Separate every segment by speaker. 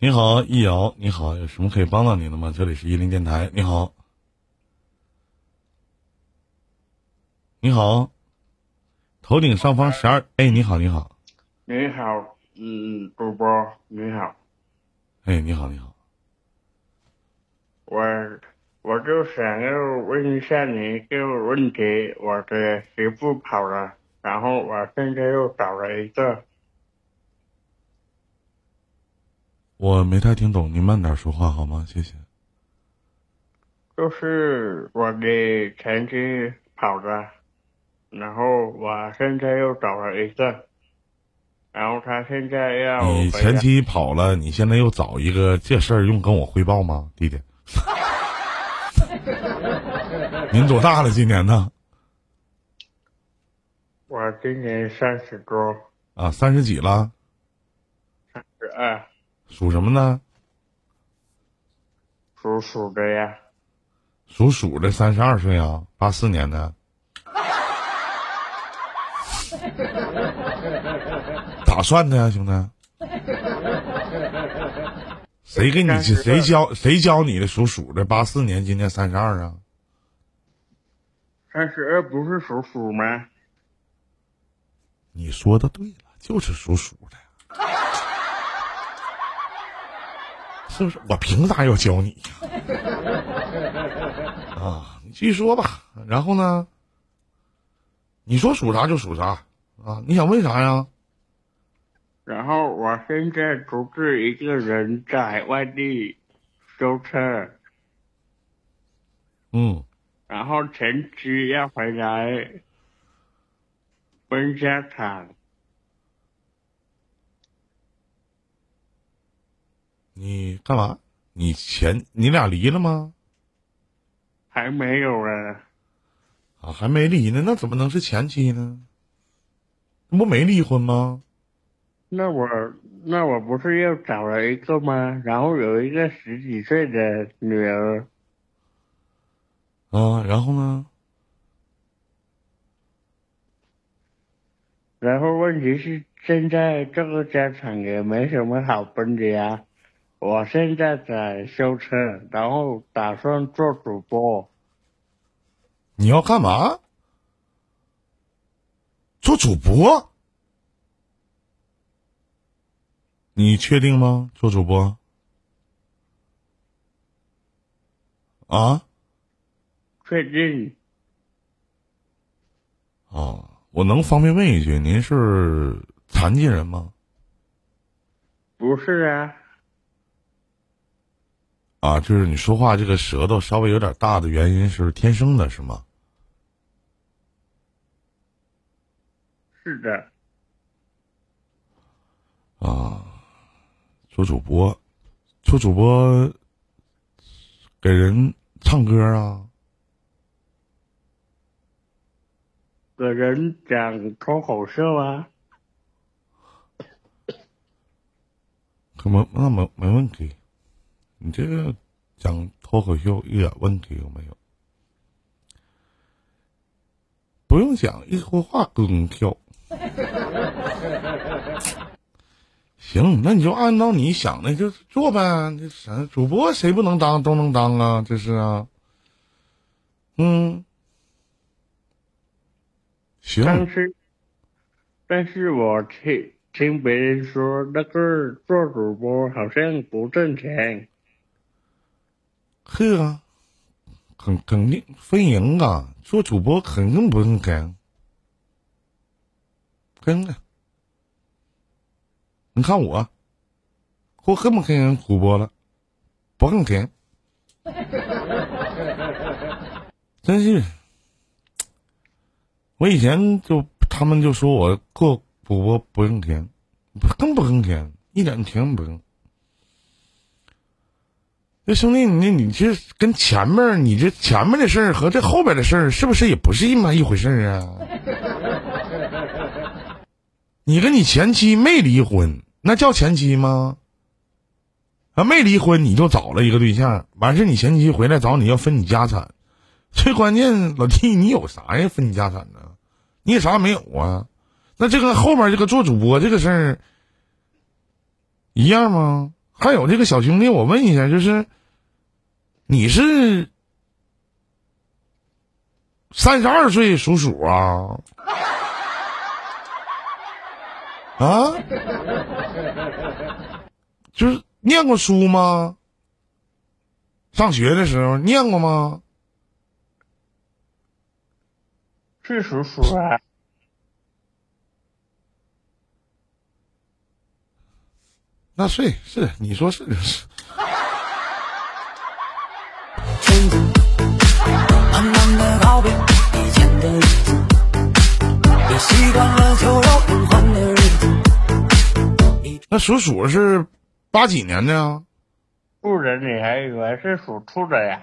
Speaker 1: 你好，易遥，你好，有什么可以帮到您的吗？这里是伊林电台，你好，你好，头顶上方十二，哎，你好，你好，
Speaker 2: 你好，嗯，主播你好，
Speaker 1: 哎，你好，你好，
Speaker 2: 我我就想要问一下你一个问题，我的媳妇跑了，然后我现在又找了一个，
Speaker 1: 我没太听懂，您慢点说话好吗？谢谢。
Speaker 2: 就是我的前妻跑了，然后我现在又找了一个，然后他现在要
Speaker 1: 你前妻跑了，你现在又找一个，这事儿用跟我汇报吗，弟弟？您多大了？今年呢？
Speaker 2: 我今年三十多，
Speaker 1: 啊，三十几了，
Speaker 2: 三十二，
Speaker 1: 属什么呢？
Speaker 2: 属鼠的呀。
Speaker 1: 属鼠的，三十二岁啊，八四年的。咋算的呀，兄弟？谁给你
Speaker 2: 32
Speaker 1: 谁教谁教你的属鼠的？八四年，今年三十二啊？
Speaker 2: 三十二不是属鼠吗？
Speaker 1: 你说的对了，就是属鼠的，是不是？我凭啥要教你呀？啊，你继续说吧。然后呢？你说属啥就属啥啊？你想问啥呀？
Speaker 2: 然后我现在独自一个人在外地修车，
Speaker 1: 嗯，
Speaker 2: 然后前妻要回来分家产，
Speaker 1: 你干嘛？你前你俩离了吗？
Speaker 2: 还没有啊。
Speaker 1: 啊，还没离呢，那怎么能是前妻呢？那不没离婚吗？
Speaker 2: 那我那我不是又找了一个吗？然后有一个十几岁的女儿，
Speaker 1: 啊，然后呢？
Speaker 2: 然后问题是现在这个家产也没什么好分的呀。我现在在修车，然后打算做主播。
Speaker 1: 你要干嘛？做主播？你确定吗？做主播？啊？
Speaker 2: 确定
Speaker 1: 哦，我能方便问一句，您是残疾人吗？
Speaker 2: 不是啊？
Speaker 1: 啊，就是你说话这个舌头稍微有点大的原因是天生的，是吗？
Speaker 2: 是的，
Speaker 1: 啊，做主播，做主播，给人唱歌啊？
Speaker 2: 给人讲脱口秀啊？
Speaker 1: 可没那没没问题，你这个讲脱口秀一点问题都没有，不用讲，一说话更跳。行，那你就按照你想的就做呗。这啥主播谁不能当都能当啊，这是啊。嗯，行，
Speaker 2: 但是，但是我听听别人说，那个做主播好像不挣钱。
Speaker 1: 是啊，肯肯定分赢啊，做主播肯定不挣钱，真的。你看我，我恨不恨主播了，不挣钱，真是。我以前就他们就说我做主播不挣钱，更不挣钱，一点钱不挣。这兄弟，你你这跟前面你这前面的事儿和这后边的事儿，是不是也不是一码一回事儿啊？你跟你前妻没离婚，那叫前妻吗？啊，没离婚你就找了一个对象，完事你前妻回来找你要分你家产，最关键老弟你有啥呀？分你家产呢？你也啥也没有啊？那这个后面这个做主播这个事儿一样吗？还有这个小兄弟，我问一下，就是你是三十二岁属鼠啊？啊？就是念过书吗？上学的时候念过吗？
Speaker 2: 是属鼠啊。
Speaker 1: 那睡是，你说是就是。那属鼠是八几年的呀？
Speaker 2: 不然你还以为是属兔的呀？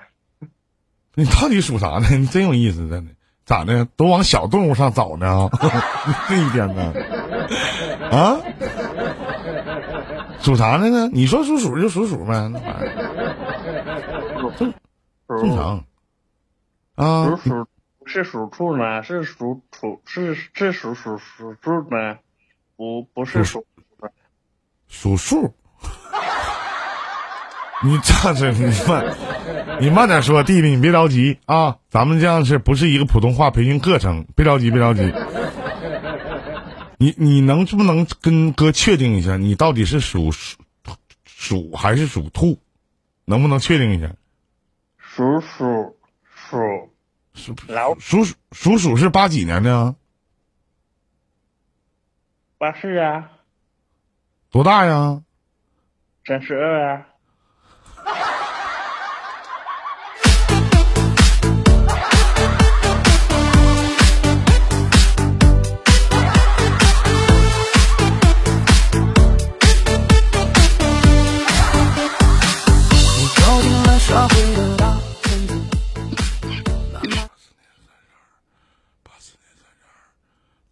Speaker 1: 你到底属啥呢？你真有意思，真的。咋的？都往小动物上找呢？这一天呢？啊？属啥的呢？你说属鼠就属鼠呗，那玩意儿正正常。啊，
Speaker 2: 属鼠是属兔呢？是属兔？是是属属属兔呢？不不是属
Speaker 1: 属数。你这是你慢，你慢点说，弟弟，你别着急啊。咱们这样是不是一个普通话培训课程？别着急，别着急。你你能不能跟哥确定一下，你到底是属属鼠还是属兔？能不能确定一下？
Speaker 2: 属鼠属
Speaker 1: 属
Speaker 2: 老
Speaker 1: 属属属鼠是八几年的？
Speaker 2: 八四啊。
Speaker 1: 多大呀？
Speaker 2: 三十二啊。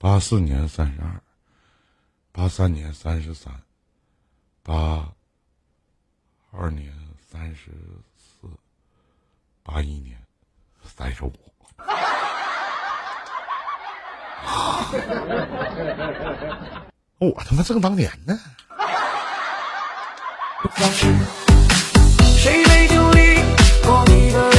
Speaker 1: 八四年三十二，八三年三十三，八二年三十四，八一年三十五。我他妈正当年呢。谁没经历过一个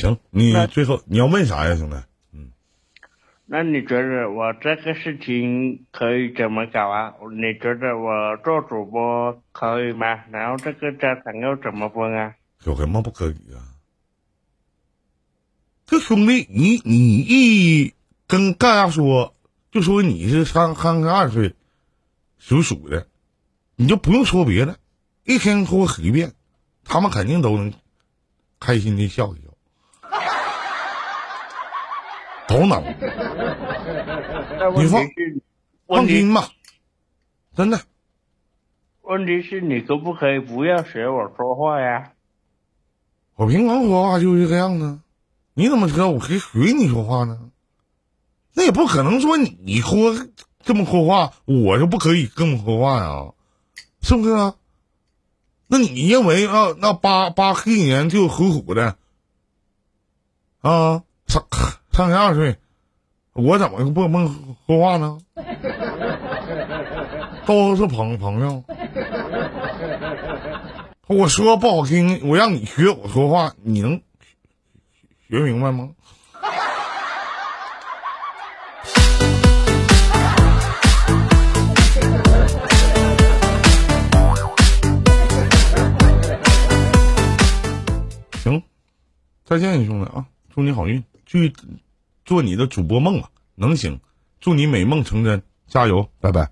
Speaker 1: 行，你最后你要问啥呀，兄弟？嗯，
Speaker 2: 那你觉得我这个事情可以怎么搞啊？你觉得我做主播可以吗？然后这个家长要怎么分啊？
Speaker 1: 有什么不可以啊？这兄弟，你你一跟大家说，就说你是三三十二岁，属鼠的，你就不用说别的，一天给我喝一遍，他们肯定都能开心的笑一笑，都能。
Speaker 2: 你
Speaker 1: 放放心吧，真的。
Speaker 2: 问题是你可不可以不要学我说话呀？
Speaker 1: 我平常说话就是这个样呢，你怎么知道我可以学你说话呢？那也不可能说你说这么说话，我就不可以这么说话呀，是不是啊？那你认为啊，那八八黑年就虎虎的啊，三三十二岁，我怎么不能说话呢？都是朋朋友。我说不好听，我让你学我说话，你能学明白吗？行，再见，兄弟啊！祝你好运，去做你的主播梦啊！能行，祝你美梦成真，加油，拜拜。